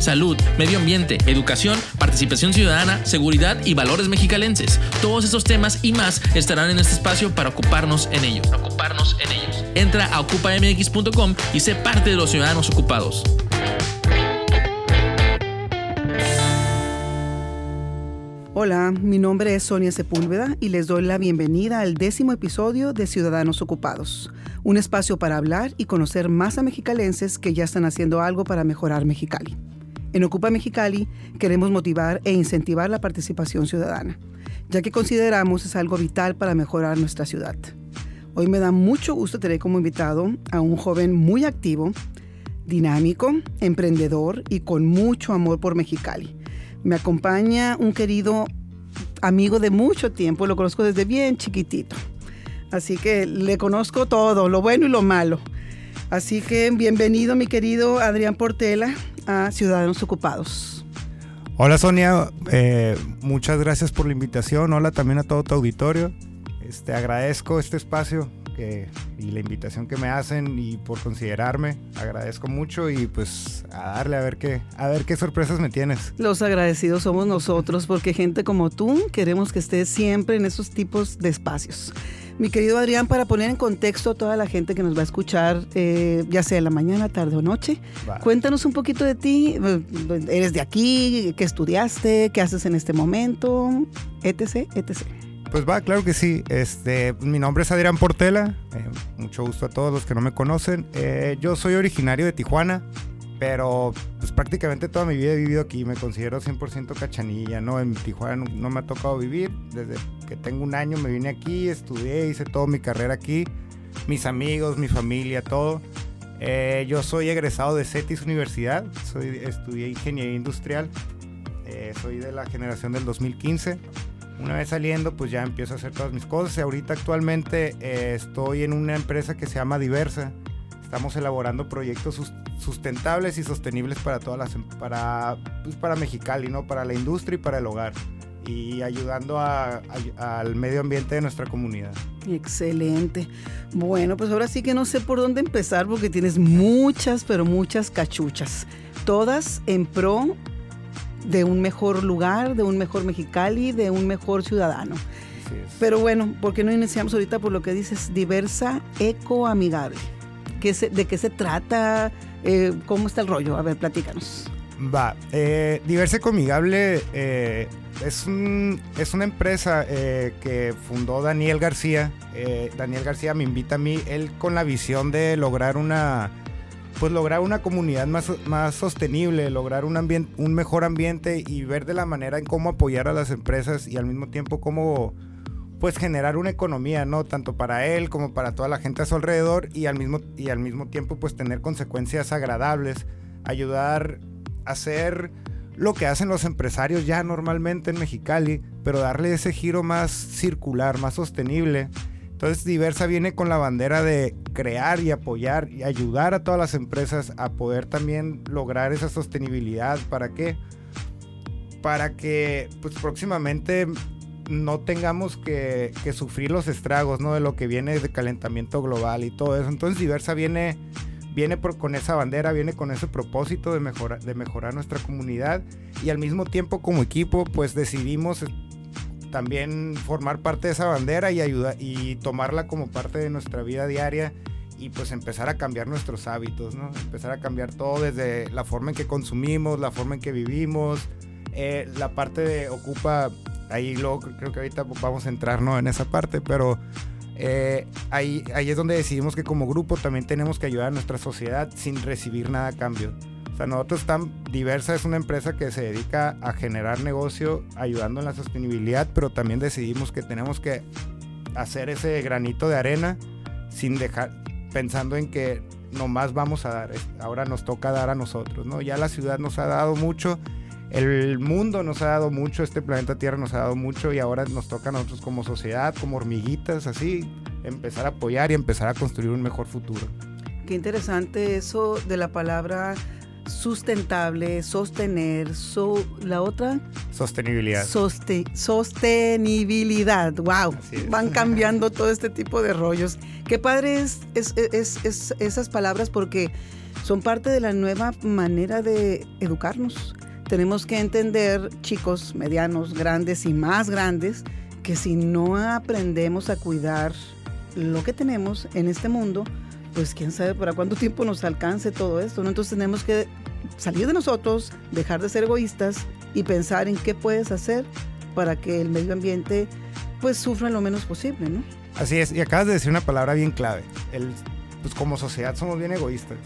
Salud, medio ambiente, educación, participación ciudadana, seguridad y valores mexicalenses. Todos estos temas y más estarán en este espacio para ocuparnos en ellos. Ocuparnos en ellos. Entra a ocupamx.com y sé parte de los ciudadanos ocupados. Hola, mi nombre es Sonia Sepúlveda y les doy la bienvenida al décimo episodio de Ciudadanos Ocupados, un espacio para hablar y conocer más a mexicalenses que ya están haciendo algo para mejorar Mexicali. En Ocupa Mexicali queremos motivar e incentivar la participación ciudadana, ya que consideramos es algo vital para mejorar nuestra ciudad. Hoy me da mucho gusto tener como invitado a un joven muy activo, dinámico, emprendedor y con mucho amor por Mexicali. Me acompaña un querido amigo de mucho tiempo, lo conozco desde bien chiquitito. Así que le conozco todo, lo bueno y lo malo. Así que bienvenido mi querido Adrián Portela a Ciudadanos Ocupados. Hola Sonia, eh, muchas gracias por la invitación. Hola también a todo tu auditorio. Este, agradezco este espacio y la invitación que me hacen y por considerarme. Agradezco mucho y pues a darle a ver qué, a ver qué sorpresas me tienes. Los agradecidos somos nosotros porque gente como tú queremos que estés siempre en esos tipos de espacios. Mi querido Adrián, para poner en contexto a toda la gente que nos va a escuchar, eh, ya sea en la mañana, tarde o noche, cuéntanos un poquito de ti. ¿Eres de aquí? ¿Qué estudiaste? ¿Qué haces en este momento? Etc, etc. Pues va, claro que sí. Este, mi nombre es Adrián Portela. Eh, mucho gusto a todos los que no me conocen. Eh, yo soy originario de Tijuana, pero pues prácticamente toda mi vida he vivido aquí. Me considero 100% cachanilla, ¿no? En Tijuana no, me ha tocado vivir. Desde que tengo un año me vine aquí, estudié, hice toda mi carrera aquí. Mis amigos, mi familia, todo. Eh, yo soy egresado de CETIS Universidad. Soy, estudié ingeniería industrial. soy de la generación del 2015. Una vez saliendo, pues ya empiezo a hacer todas mis cosas. Y ahorita actualmente eh, estoy en una empresa que se llama Diversa. Estamos elaborando proyectos sustentables y sostenibles para todas las em, para pues para Mexicali, ¿no? Para la industria y para el hogar y ayudando al medio ambiente de nuestra comunidad. Excelente. Bueno, pues ahora sí que no sé por dónde empezar porque tienes muchas, pero muchas cachuchas. Todas en pro de un mejor lugar, de un mejor Mexicali, de un mejor ciudadano. Pero bueno, ¿por qué no iniciamos ahorita por lo que dices diversa, ecoamigable? ¿Qué ¿De qué se trata? Eh, ¿Cómo está el rollo? A ver, platícanos. Va, eh, Diversa Ecoamigable eh, es, un, es una empresa eh, que fundó Daniel García. Daniel García me invita a mí, él con la visión de lograr una pues lograr una comunidad más, más sostenible, lograr un, ambiente, un mejor ambiente y ver de la manera en cómo apoyar a las empresas y al mismo tiempo cómo pues generar una economía, ¿no? Tanto para él como para toda la gente a su alrededor y al mismo, y al mismo tiempo pues tener consecuencias agradables, ayudar a hacer lo que hacen los empresarios ya normalmente en Mexicali, pero darle ese giro más circular, más sostenible entonces Diversa viene con la bandera de crear y apoyar y ayudar a todas las empresas a poder también lograr esa sostenibilidad. ¿Para qué? Para que pues próximamente no tengamos que, sufrir los estragos ¿no? de lo que viene de calentamiento global y todo eso. Entonces Diversa viene, viene por, con esa bandera, viene con ese propósito de, mejorar de mejorar nuestra comunidad y al mismo tiempo como equipo pues decidimos también formar parte de esa bandera y ayudar y tomarla como parte de nuestra vida diaria y pues empezar a cambiar nuestros hábitos, ¿no? Empezar a cambiar todo desde la forma en que consumimos, la forma en que vivimos, eh, la parte de ocupa, ahí luego creo que ahorita vamos a entrar, ¿no? En esa parte, pero eh, ahí, ahí es donde decidimos que como grupo también tenemos que ayudar a nuestra sociedad sin recibir nada a cambio nosotros tan diversa es una empresa que se dedica a generar negocio ayudando en la sostenibilidad, pero también decidimos que tenemos que hacer ese granito de arena sin dejar pensando en que nomás vamos a dar, ahora nos toca dar a nosotros, ¿no? Ya la ciudad nos ha dado mucho, el mundo nos ha dado mucho, este planeta Tierra nos ha dado mucho y ahora nos toca a nosotros como sociedad, como hormiguitas, así, empezar a apoyar y empezar a construir un mejor futuro. Qué interesante eso de la palabra sustentable, sostener, la otra sostenibilidad. sostenibilidad, wow. Van cambiando todo este tipo de rollos. Qué padre es, esas palabras porque son parte de la nueva manera de educarnos. Tenemos que entender, chicos, medianos, grandes y más grandes, que si no aprendemos a cuidar lo que tenemos en este mundo, pues quién sabe para cuánto tiempo nos alcance todo esto, ¿no? Entonces tenemos que salir de nosotros, dejar de ser egoístas y pensar en qué puedes hacer para que el medio ambiente pues sufra lo menos posible, ¿no? Así es, y acabas de decir una palabra bien clave. El, pues como sociedad somos bien egoístas.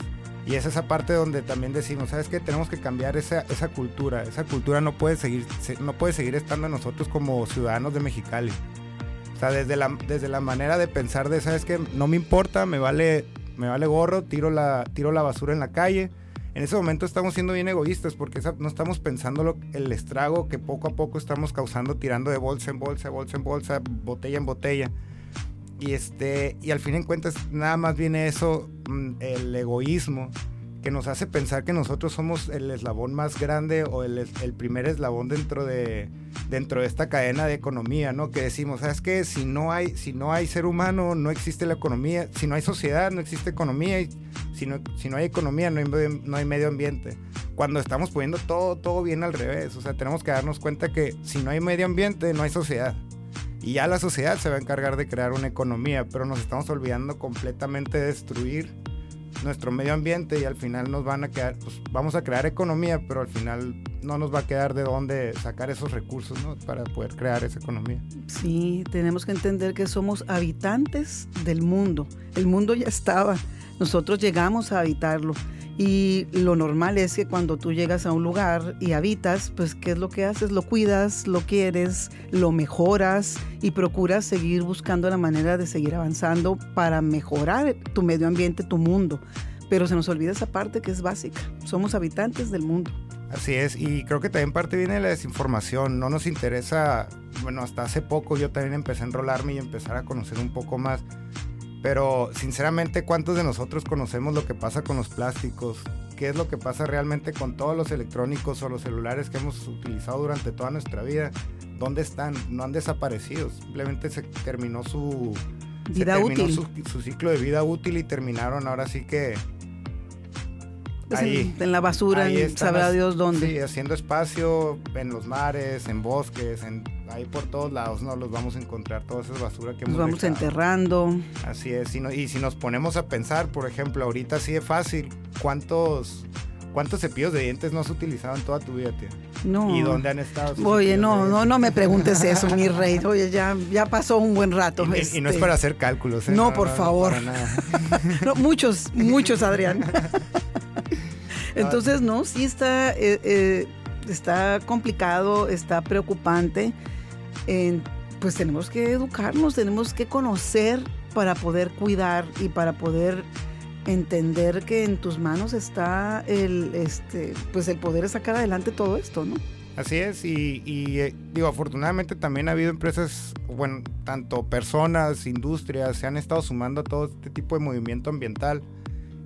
Y es esa parte donde también decimos, ¿sabes qué? Tenemos que cambiar esa, esa cultura. Esa cultura no puede, seguir, no puede seguir estando nosotros como ciudadanos de Mexicali. O sea, desde la, desde la manera de pensar de, ¿sabes qué? No me importa, me vale, me vale gorro, tiro la, tiro la basura en la calle. En ese momento estamos siendo bien egoístas porque no estamos pensando lo, el estrago que poco a poco estamos causando tirando de bolsa en bolsa, bolsa en bolsa, botella en botella. Y, este, y al fin en cuentas nada más viene eso, el egoísmo que nos hace pensar que nosotros somos el eslabón más grande o el, primer eslabón dentro de, dentro de esta cadena de economía, ¿no? Que decimos, ¿sabes qué? Si no hay, si no hay ser humano, no existe la economía, si no hay sociedad, no existe economía, y si no, si no hay economía, no hay, no hay medio ambiente. Cuando estamos poniendo todo, todo bien al revés, o sea, tenemos que darnos cuenta que si no hay medio ambiente, no hay sociedad. Y ya la sociedad se va a encargar de crear una economía, pero nos estamos olvidando completamente de destruir nuestro medio ambiente y al final nos van a quedar, pues vamos a crear economía, pero al final no nos va a quedar de dónde sacar esos recursos ¿no? para poder crear esa economía. Sí, tenemos que entender que somos habitantes del mundo. El mundo ya estaba, nosotros llegamos a habitarlo. Y lo normal es que cuando tú llegas a un lugar y habitas, pues ¿qué es lo que haces? Lo cuidas, lo quieres, lo mejoras y procuras seguir buscando la manera de seguir avanzando para mejorar tu medio ambiente, tu mundo. Pero se nos olvida esa parte que es básica. Somos habitantes del mundo. Así es, y creo que también parte viene de la desinformación. No nos interesa, bueno, hasta hace poco yo también empecé a enrolarme y empezar a conocer un poco más pero sinceramente, ¿cuántos de nosotros conocemos lo que pasa con los plásticos? ¿Qué es lo que pasa realmente con todos los electrónicos o los celulares que hemos utilizado durante toda nuestra vida? ¿Dónde están? No han desaparecido. Simplemente se terminó su vida útil. Su, ciclo de vida útil y terminaron ahora sí que pues ahí, en, la basura, sabrá Dios dónde. Sí, haciendo espacio en los mares, en bosques, en ahí por todos lados no los vamos a encontrar toda esa basura que nos vamos enterrando así es y, si nos ponemos a pensar por ejemplo ahorita así de fácil cuántos cuántos cepillos de dientes no has utilizado en toda tu vida tía no. ¿Y dónde han estado? Oye, no, no, no me preguntes eso, mi rey. Oye, ya, ya pasó un buen rato. Y, no es este. para hacer cálculos. ¿eh? No, por favor. no, muchos, muchos, Adrián. Entonces, no, sí está, eh, eh, está complicado, está preocupante pues tenemos que educarnos, tenemos que conocer para poder cuidar y para poder entender que en tus manos está el, este, pues el poder sacar adelante todo esto, ¿no? Así es, y, eh, digo, afortunadamente también ha habido empresas, bueno, tanto personas, industrias, se han estado sumando a todo este tipo de movimiento ambiental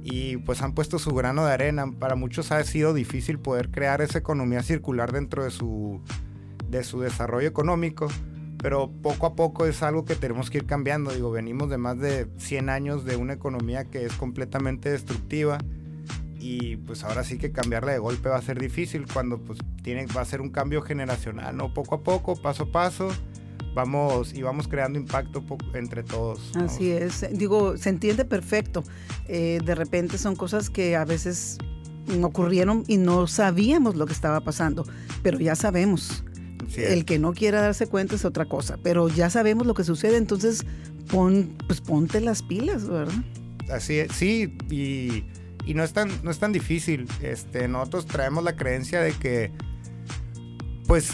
y pues han puesto su grano de arena. Para muchos ha sido difícil poder crear esa economía circular dentro de su, de su desarrollo económico, pero poco a poco es algo que tenemos que ir cambiando. Digo, venimos de más de 100 años de una economía que es completamente destructiva y pues ahora sí que cambiarla de golpe va a ser difícil cuando pues tiene, va a ser un cambio generacional, ¿no? Poco a poco, paso a paso. Vamos y vamos creando impacto entre todos. Así es, digo, se entiende perfecto. Eh, de repente son cosas que a veces ocurrieron y no sabíamos lo que estaba pasando, pero ya sabemos el que no quiera darse cuenta es otra cosa, pero ya sabemos lo que sucede, entonces pon, pues ponte las pilas, ¿verdad? Así es, sí, y, no, es tan, no es tan difícil. Este, nosotros traemos la creencia de que, pues,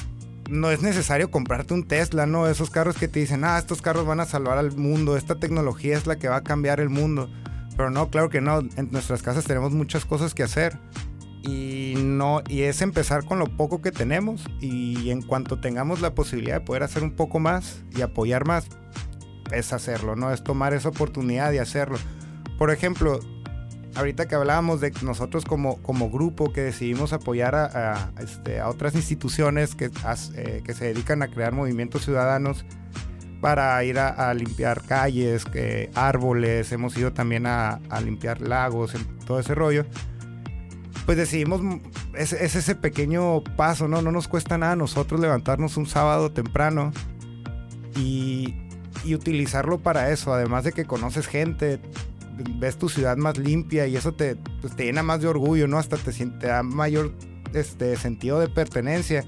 no es necesario comprarte un Tesla, ¿no? Esos carros que te dicen, ah, estos carros van a salvar al mundo, esta tecnología es la que va a cambiar el mundo. Pero no, claro que no, en nuestras casas tenemos muchas cosas que hacer y no y es empezar con lo poco que tenemos y en cuanto tengamos la posibilidad de poder hacer un poco más y apoyar más es hacerlo, ¿no? Es tomar esa oportunidad y hacerlo. Por ejemplo, ahorita que hablábamos de nosotros como, como grupo que decidimos apoyar a, este, a otras instituciones que, eh, que se dedican a crear movimientos ciudadanos para ir a, limpiar calles, que, árboles, hemos ido también a, a limpiar lagos, todo ese rollo pues decidimos, es, es, ese pequeño paso, ¿no? No nos cuesta nada a nosotros levantarnos un sábado temprano y, y utilizarlo para eso, además de que conoces gente, ves tu ciudad más limpia y eso te, pues, te llena más de orgullo, ¿no? Hasta te, te da mayor este, sentido de pertenencia.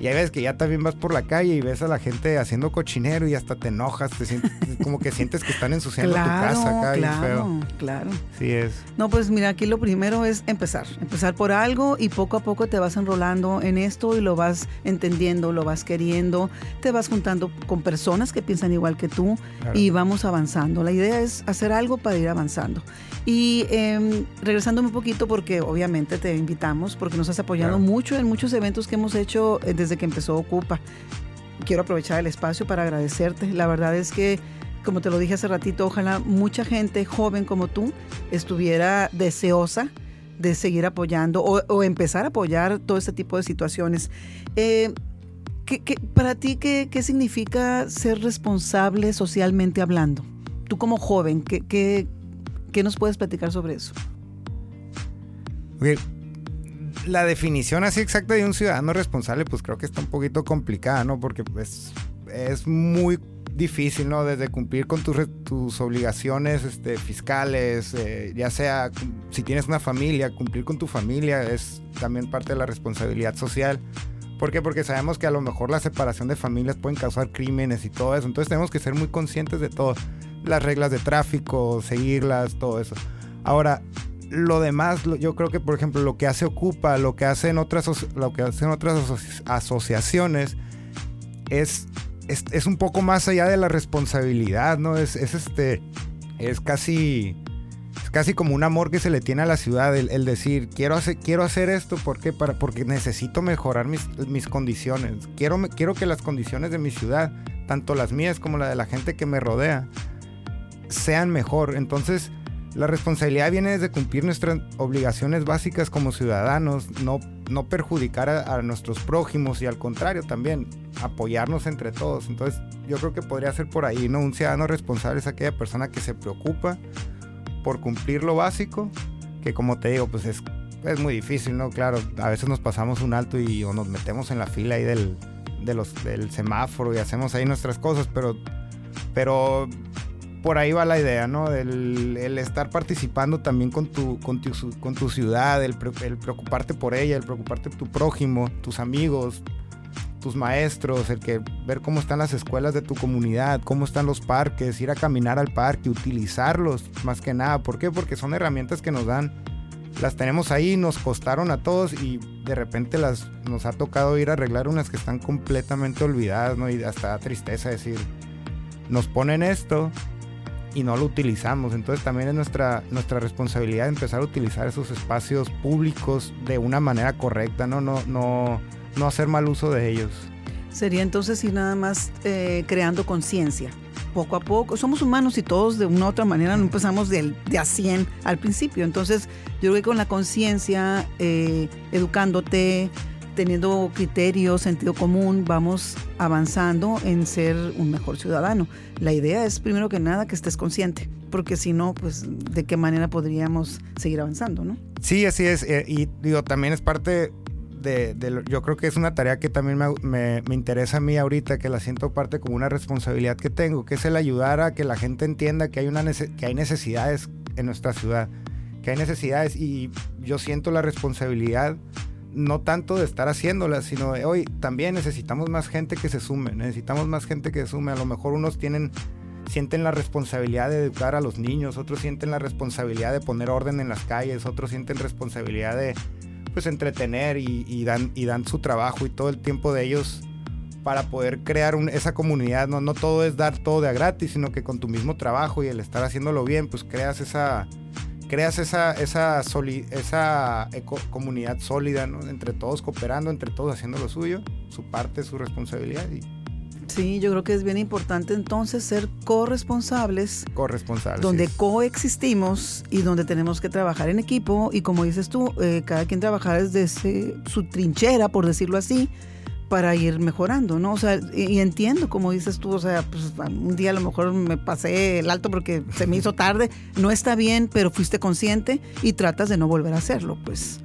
Y hay veces que ya también vas por la calle y ves a la gente haciendo cochinero y hasta te enojas, te sientes, como que sientes que están ensuciando tu casa acá claro, feo. Claro. Sí es. No, pues mira, aquí lo primero es empezar. Empezar por algo y poco a poco te vas enrolando en esto y lo vas entendiendo, lo vas queriendo, te vas juntando con personas que piensan igual que tú y vamos avanzando. La idea es hacer algo para ir avanzando. Y eh, regresándome un poquito, porque obviamente te invitamos, porque nos has apoyado mucho en muchos eventos que hemos hecho eh, desde que empezó Ocupa. Quiero aprovechar el espacio para agradecerte. La verdad es que, como te lo dije hace ratito, ojalá mucha gente joven como tú estuviera deseosa de seguir apoyando o, empezar a apoyar todo este tipo de situaciones. Eh, para ti, ¿qué, ¿qué, significa ser responsable socialmente hablando? Tú como joven, ¿qué, qué, ¿Qué nos puedes platicar sobre eso? La definición así exacta de un ciudadano responsable, pues creo que está un poquito complicada, ¿no? Porque pues, es muy difícil, ¿no? Desde cumplir con tus, obligaciones este, fiscales, eh, ya sea si tienes una familia, cumplir con tu familia es también parte de la responsabilidad social. ¿Por qué? Porque sabemos que a lo mejor la separación de familias pueden causar crímenes y todo eso. Entonces tenemos que ser muy conscientes de todo las reglas de tráfico, seguirlas, todo eso. Ahora, lo demás, yo creo que por ejemplo lo que hace Ocupa, lo que hacen otras, lo que hacen otras asociaciones es, es, un poco más allá de la responsabilidad, ¿no? Es, este, es casi, es casi como un amor que se le tiene a la ciudad, el, decir, quiero hacer, quiero hacer esto, ¿por Para, porque necesito mejorar mis, mis condiciones, quiero, quiero que las condiciones de mi ciudad, tanto las mías como la de la gente que me rodea, sean mejor. Entonces, la responsabilidad viene desde cumplir nuestras obligaciones básicas como ciudadanos, no, no perjudicar a, nuestros prójimos y al contrario también apoyarnos entre todos. Entonces yo creo que podría ser por ahí, ¿no? Un ciudadano responsable es aquella persona que se preocupa por cumplir lo básico, que como te digo, pues es, es muy difícil, ¿no? Claro, a veces nos pasamos un alto y o nos metemos en la fila ahí del, del semáforo y hacemos ahí nuestras cosas, pero, pero por ahí va la idea, ¿no? El, estar participando también con tu, ciudad, el, preocuparte por ella, el preocuparte por tu prójimo, tus amigos, tus maestros, el que ver cómo están las escuelas de tu comunidad, cómo están los parques, ir a caminar al parque, utilizarlos más que nada. ¿Por qué? Porque son herramientas que nos dan. Las tenemos ahí, nos costaron a todos y de repente las nos ha tocado ir a arreglar unas que están completamente olvidadas, ¿no? Y hasta da tristeza decir, nos ponen esto y no lo utilizamos. Entonces también es nuestra, nuestra responsabilidad empezar a utilizar esos espacios públicos de una manera correcta, no, no, no, no hacer mal uso de ellos. Sería entonces ir nada más eh, creando conciencia. Poco a poco, somos humanos y todos de una u otra manera no empezamos de, de a 100 al principio. Entonces, yo creo que con la conciencia, eh, educándote, teniendo criterios, sentido común, vamos avanzando en ser un mejor ciudadano. La idea es, primero que nada, que estés consciente, porque si no, pues, ¿de qué manera podríamos seguir avanzando, no? Sí, así es. Eh, y digo, también es parte de, yo creo que es una tarea que también me, me, interesa a mí ahorita, que la siento parte como una responsabilidad que tengo, que es el ayudar a que la gente entienda que hay, una que hay necesidades en nuestra ciudad, que hay necesidades y yo siento la responsabilidad no tanto de estar haciéndolas, sino de hoy también necesitamos más gente que se sume, necesitamos más gente que se sume. A lo mejor unos tienen, sienten la responsabilidad de educar a los niños, otros sienten la responsabilidad de poner orden en las calles, otros sienten responsabilidad de pues entretener y, dan, y dan su trabajo y todo el tiempo de ellos para poder crear esa comunidad. No, no todo es dar todo de a gratis, sino que con tu mismo trabajo y el estar haciéndolo bien, pues creas esa creas esa, esa, esa comunidad sólida, ¿no? Entre todos cooperando, entre todos haciendo lo suyo, su parte, su responsabilidad. Y... Sí, yo creo que es bien importante entonces ser corresponsables. Corresponsables. Donde coexistimos y donde tenemos que trabajar en equipo y como dices tú, eh, cada quien trabajar desde su trinchera, por decirlo así, para ir mejorando, ¿no? O sea, y, entiendo, como dices tú, o sea, pues un día a lo mejor me pasé el alto porque se me hizo tarde, no está bien, pero fuiste consciente y tratas de no volver a hacerlo, pues.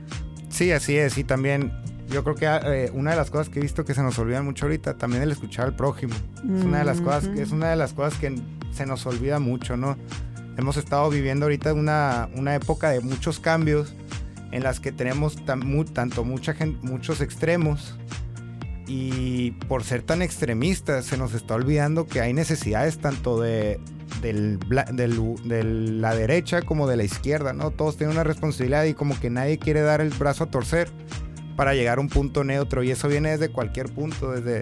Sí, así es, y también yo creo que eh, una de las cosas que he visto que se nos olvidan mucho ahorita, también el escuchar al prójimo. Es una de las cosas, es una de las cosas que se nos olvida mucho, ¿no? Hemos estado viviendo ahorita una, una época de muchos cambios en las que tenemos tanto mucha gente, muchos extremos y por ser tan extremistas se nos está olvidando que hay necesidades tanto de, la derecha como de la izquierda, ¿no? Todos tienen una responsabilidad y como que nadie quiere dar el brazo a torcer para llegar a un punto neutro y eso viene desde cualquier punto, desde,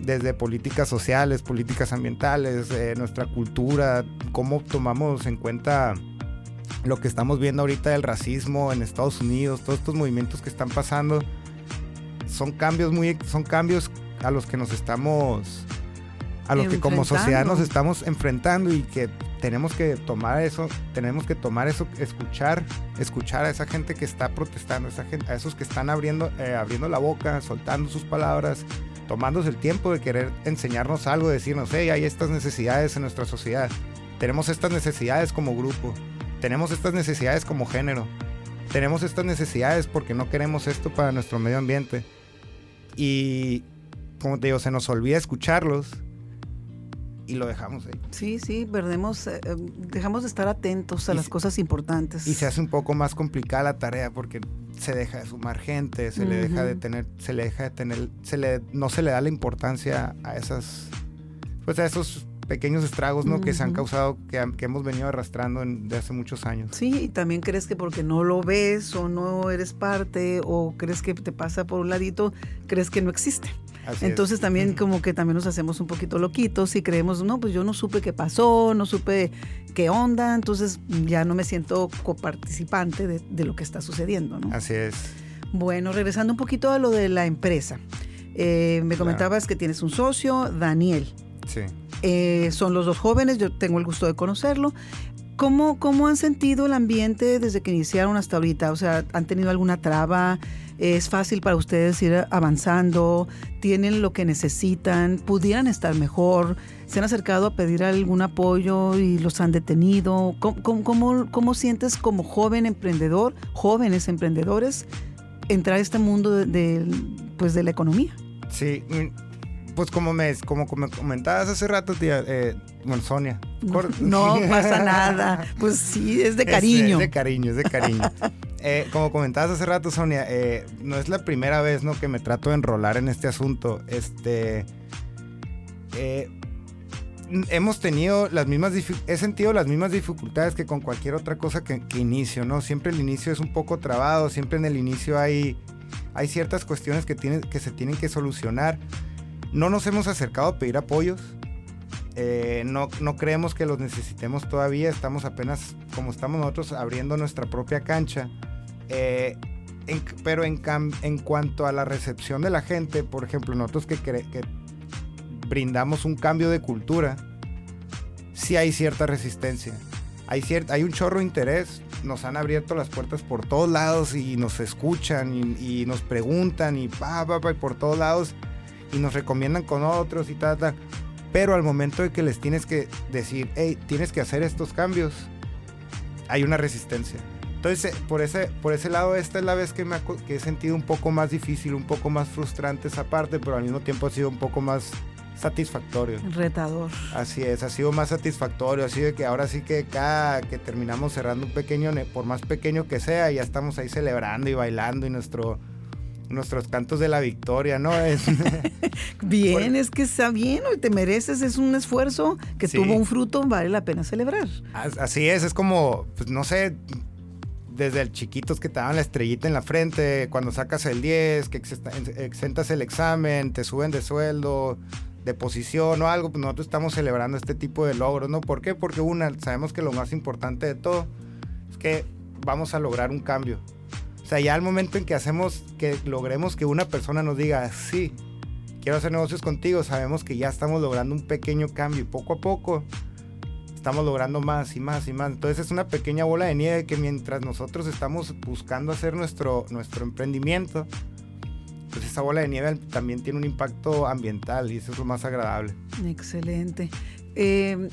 desde políticas sociales, políticas ambientales, eh, nuestra cultura, cómo tomamos en cuenta lo que estamos viendo ahorita del racismo en Estados Unidos, todos estos movimientos que están pasando son cambios muy son cambios a los que nos estamos a los que como sociedad nos estamos enfrentando y que tenemos que tomar eso, tenemos que tomar eso, escuchar, escuchar a esa gente que está protestando, esa gente, a esos que están abriendo, eh, abriendo la boca, soltando sus palabras, tomándose el tiempo de querer enseñarnos algo, decirnos, hey, hay estas necesidades en nuestra sociedad, tenemos estas necesidades como grupo, tenemos estas necesidades como género, tenemos estas necesidades porque no queremos esto para nuestro medio ambiente y, como te digo, se nos olvida escucharlos y lo dejamos ahí. Sí, sí, perdemos, eh, eh, dejamos de estar atentos a las cosas importantes. Y se hace un poco más complicada la tarea porque se deja de sumar gente, se le deja de tener, se le deja de tener, se le, no se le da la importancia a esas, pues a esos pequeños estragos ¿no? que se han causado, que, hemos venido arrastrando de hace muchos años. Sí, y también crees que porque no lo ves o no eres parte o crees que te pasa por un ladito, crees que no existe. Entonces también como que también nos hacemos un poquito loquitos y creemos, no, pues yo no supe qué pasó, no supe qué onda, entonces ya no me siento coparticipante de, de lo que está sucediendo. ¿no? Así es. Bueno, regresando un poquito a lo de la empresa. Eh, me comentabas que tienes un socio, Daniel. Sí. Eh, son los dos jóvenes, yo tengo el gusto de conocerlo. ¿Cómo, ¿Cómo han sentido el ambiente desde que iniciaron hasta ahorita? O sea, ¿han tenido alguna traba? ¿Es fácil para ustedes ir avanzando? ¿Tienen lo que necesitan? ¿Pudieran estar mejor? ¿Se han acercado a pedir algún apoyo y los han detenido? ¿Cómo, cómo, cómo sientes como joven emprendedor, jóvenes emprendedores, entrar a este mundo de, pues de la economía? Sí, pues como me, como, comentabas hace rato, tía, eh, bueno, Sonia. No pasa nada. Pues sí, es de cariño. Es, de cariño, es de cariño. Eh, como comentabas hace rato, Sonia, eh, no es la primera vez ¿no? que me trato de enrolar en este asunto. Este. hemos tenido las mismas he sentido las mismas dificultades que con cualquier otra cosa que, inicio, ¿no? Siempre el inicio es un poco trabado, siempre en el inicio hay, hay ciertas cuestiones que, tienen, que se tienen que solucionar. No nos hemos acercado a pedir apoyos. Eh, no, creemos que los necesitemos todavía. Estamos apenas, como estamos nosotros, abriendo nuestra propia cancha. Eh, pero en, cuanto a la recepción de la gente, por ejemplo, nosotros que, que brindamos un cambio de cultura, sí hay cierta resistencia. Hay, hay un chorro de interés. Nos han abierto las puertas por todos lados y nos escuchan y, nos preguntan y pa, pa, pa, y por todos lados y nos recomiendan con otros y tal, tal. Pero al momento de que les tienes que decir, hey, tienes que hacer estos cambios, hay una resistencia. Entonces, eh, por ese, por ese lado, esta es la vez que, me que he sentido un poco más difícil, un poco más frustrante esa parte, pero al mismo tiempo ha sido un poco más satisfactorio. Retador. Así es, ha sido más satisfactorio, así de que ahora sí que cada que terminamos cerrando un pequeño, por más pequeño que sea, ya estamos ahí celebrando y bailando y nuestro nuestros cantos de la victoria, ¿no? Es... bien, es que está bien, y te mereces, es un esfuerzo que tuvo un fruto, vale la pena celebrar. Así es, es como, pues no sé, desde el chiquitos que te dan la estrellita en la frente, cuando sacas el 10, que exentas el examen, te suben de sueldo, de posición o algo, pues nosotros estamos celebrando este tipo de logros, ¿no? ¿Por qué? Porque una, sabemos que lo más importante de todo es que vamos a lograr un cambio o sea, ya al momento en que hacemos, que logremos que una persona nos diga, sí, quiero hacer negocios contigo, sabemos que ya estamos logrando un pequeño cambio y poco a poco estamos logrando más y más y más. Entonces es una pequeña bola de nieve que mientras nosotros estamos buscando hacer nuestro, nuestro emprendimiento, pues esa bola de nieve también tiene un impacto ambiental y eso es lo más agradable. Excelente. Eh,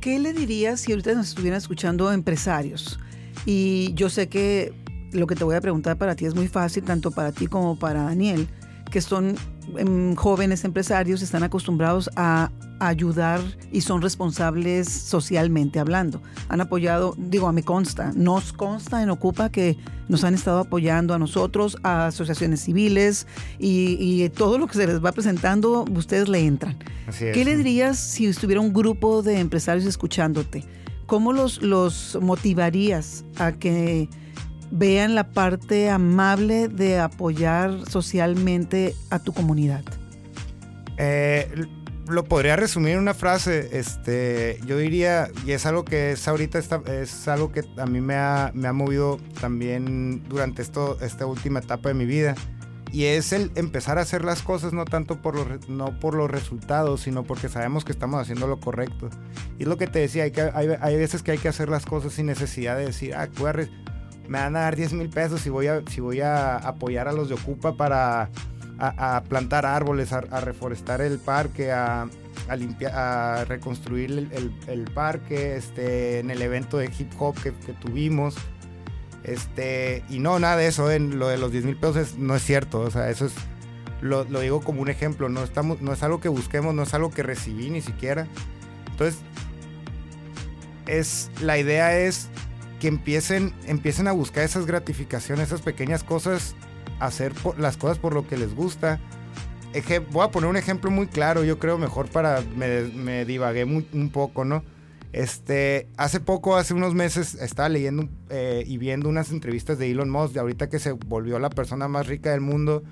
¿Qué le dirías si ahorita nos estuvieran escuchando empresarios? Y yo sé que lo que te voy a preguntar para ti es muy fácil, tanto para ti como para Daniel, que son em, jóvenes empresarios, están acostumbrados a ayudar y son responsables socialmente hablando. Han apoyado, digo, a me consta, nos consta en Ocupa que nos han estado apoyando a nosotros, a asociaciones civiles y, todo lo que se les va presentando, ustedes le entran. ¿Qué le dirías si estuviera un grupo de empresarios escuchándote? ¿Cómo los, los motivarías a que vean la parte amable de apoyar socialmente a tu comunidad? Eh, lo podría resumir en una frase. Este, yo diría, y es algo que es ahorita, es algo que a mí me ha, me ha movido también durante esto, esta última etapa de mi vida. Y es el empezar a hacer las cosas no tanto por los, no por los resultados, sino porque sabemos que estamos haciendo lo correcto. Y es lo que te decía, hay, que, hay, hay veces que hay que hacer las cosas sin necesidad de decir, ah, me van a dar 10 mil pesos si voy, a, si voy a apoyar a los de Ocupa para plantar árboles, a, reforestar el parque, a, limpiar, a reconstruir el, parque, este, en el evento de hip hop que, tuvimos. Este, y no, nada de eso, en lo de los 10 mil pesos no es cierto, o sea, eso es, lo, digo como un ejemplo, no, estamos, no es algo que busquemos, no es algo que recibí ni siquiera. Entonces, es, la idea es que empiecen, empiecen a buscar esas gratificaciones, esas pequeñas cosas hacer las cosas por lo que les gusta. voy a poner un ejemplo muy claro, yo creo mejor para, me, me divagué un poco, ¿no? Este, hace poco, hace unos meses, estaba leyendo eh, y viendo unas entrevistas de Elon Musk, de ahorita que se volvió la persona más rica del mundo,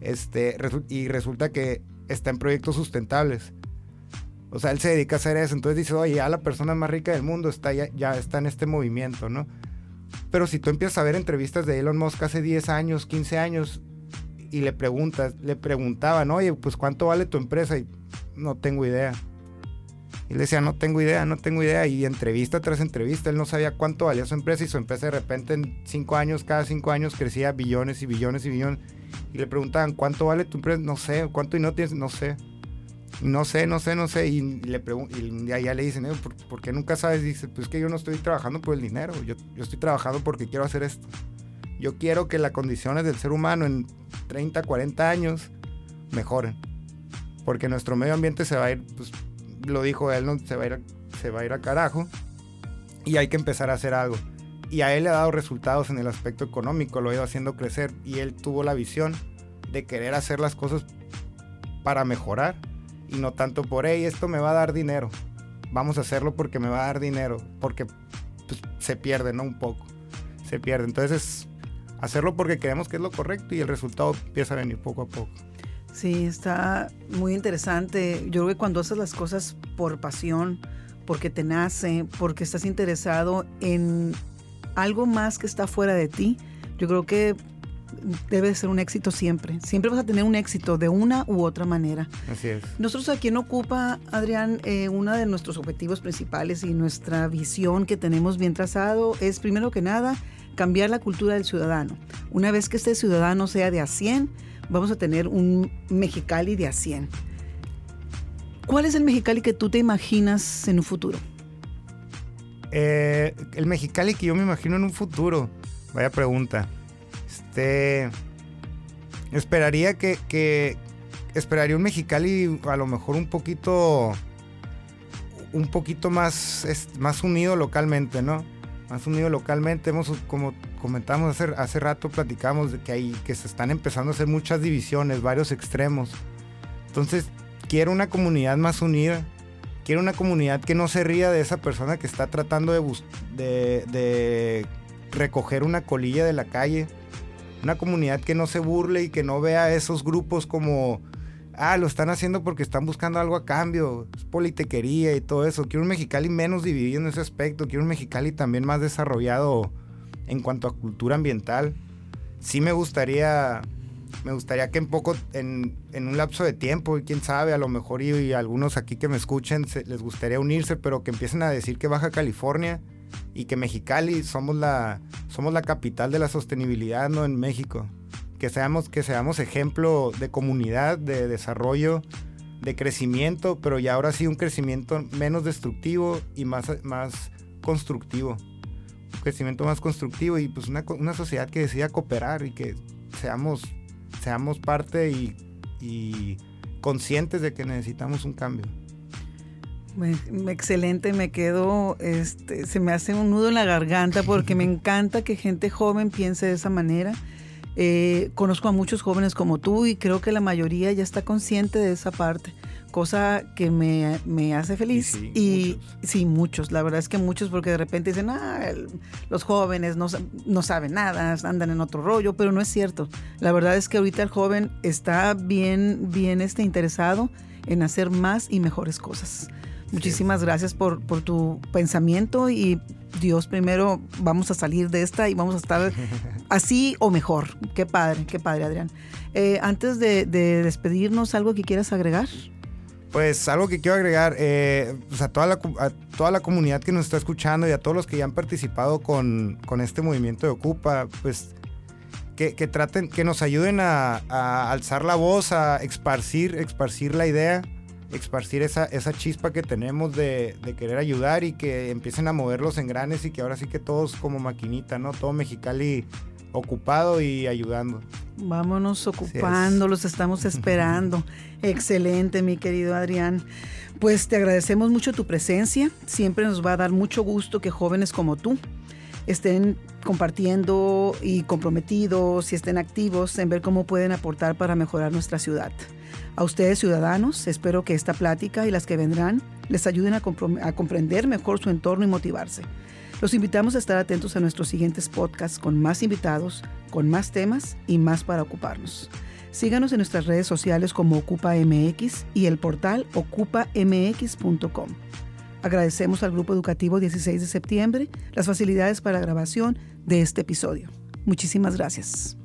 este, y resulta que está en proyectos sustentables. O sea, él se dedica a hacer eso, entonces dice, oye, ya la persona más rica del mundo está, ya, está en este movimiento, ¿no? Pero si tú empiezas a ver entrevistas de Elon Musk hace 10 años, 15 años, y le preguntas, le preguntaban, oye, pues cuánto vale tu empresa, y no tengo idea. Y le decía, no tengo idea, no tengo idea. Y entrevista tras entrevista, él no sabía cuánto valía su empresa y su empresa de repente en 5 años, cada 5 años crecía billones y billones y billones. Y le preguntaban, ¿cuánto vale tu empresa? No sé, ¿cuánto y no tienes? No sé no sé, no sé, no sé. Y le y le dicen, ¿por, qué nunca sabes? Dice, pues que yo no estoy trabajando por el dinero, yo, yo estoy trabajando porque quiero hacer esto. Yo quiero que las condiciones del ser humano en 30, 40 años mejoren. Porque nuestro medio ambiente se va a ir, pues lo dijo él, ¿no? se, va a ir, se va a ir a carajo. Y hay que empezar a hacer algo. Y a él le ha dado resultados en el aspecto económico, lo ha ido haciendo crecer. Y él tuvo la visión de querer hacer las cosas para mejorar y no tanto por, hey, esto me va a dar dinero. Vamos a hacerlo porque me va a dar dinero, porque pues, se pierde, ¿no? Un poco. Se pierde. Entonces, hacerlo porque creemos que es lo correcto y el resultado empieza a venir poco a poco. Sí, está muy interesante. Yo creo que cuando haces las cosas por pasión, porque te nace, porque estás interesado en algo más que está fuera de ti, yo creo que debe ser un éxito siempre. Siempre vas a tener un éxito de una u otra manera. Así es. Nosotros aquí en Ocupa, Adrián, eh, uno de nuestros objetivos principales y nuestra visión que tenemos bien trazado es, primero que nada, cambiar la cultura del ciudadano. Una vez que este ciudadano sea de a 100, vamos a tener un Mexicali de a 100. ¿Cuál es el Mexicali que tú te imaginas en un futuro? Eh, el Mexicali que yo me imagino en un futuro. Vaya pregunta. Este. Esperaría que, Esperaría un Mexicali a lo mejor un poquito. Un poquito más, más unido localmente, ¿no? Más unido localmente. Hemos, como comentamos hace, hace rato, platicamos de que, hay, que se están empezando a hacer muchas divisiones, varios extremos. Entonces, quiero una comunidad más unida. Quiero una comunidad que no se ría de esa persona que está tratando de, de, de recoger una colilla de la calle una comunidad que no se burle y que no vea a esos grupos como, ah, lo están haciendo porque están buscando algo a cambio, es politequería y todo eso. Quiero un Mexicali menos dividido en ese aspecto, quiero un Mexicali también más desarrollado en cuanto a cultura ambiental. Sí me gustaría me gustaría que en poco, en, un lapso de tiempo, quién sabe, a lo mejor y, algunos aquí que me escuchen les gustaría unirse, pero que empiecen a decir que Baja California y que Mexicali somos la, somos la capital de la sostenibilidad ¿no? en México. Que seamos, que seamos ejemplo de comunidad, de desarrollo, de crecimiento, pero ya ahora sí un crecimiento menos destructivo y más, más constructivo. Un crecimiento más constructivo y pues una, una sociedad que decida cooperar y que seamos seamos parte y, conscientes de que necesitamos un cambio. Excelente, me quedo, este, se me hace un nudo en la garganta porque me encanta que gente joven piense de esa manera. Eh, conozco a muchos jóvenes como tú y creo que la mayoría ya está consciente de esa parte cosa que me, hace feliz. Y, sí, muchos. La verdad es que muchos porque de repente dicen, ah, los jóvenes no, no, saben nada, andan en otro rollo, pero no es cierto. La verdad es que ahorita el joven está bien, bien este, interesado en hacer más y mejores cosas. Muchísimas gracias por, por tu pensamiento y Dios primero vamos a salir de esta y vamos a estar así o mejor. Qué padre, qué padre Adrián. Eh, antes de, de despedirnos, ¿algo que quieras agregar? Pues algo que quiero agregar, eh, pues, a, toda la, toda la comunidad que nos está escuchando y a todos los que ya han participado con, este movimiento de Ocupa, pues que, traten, que nos ayuden a, alzar la voz, a esparcir, esparcir la idea, esparcir esa, esa chispa que tenemos de, de, querer ayudar y que empiecen a mover los engranes y que ahora sí que todos como maquinita, ¿no? Todo Mexicali ocupado y ayudando. Vámonos ocupando, los estamos esperando. Excelente, mi querido Adrián. Pues te agradecemos mucho tu presencia. Siempre nos va a dar mucho gusto que jóvenes como tú estén compartiendo y comprometidos y estén activos en ver cómo pueden aportar para mejorar nuestra ciudad. A ustedes ciudadanos, espero que esta plática y las que vendrán les ayuden a, a comprender mejor su entorno y motivarse. Los invitamos a estar atentos a nuestros siguientes podcasts con más invitados, con más temas y más para ocuparnos. Síganos en nuestras redes sociales como OcupaMX y el portal ocupamx.com. Agradecemos al Grupo Educativo 16 de septiembre las facilidades para grabación de este episodio. Muchísimas gracias.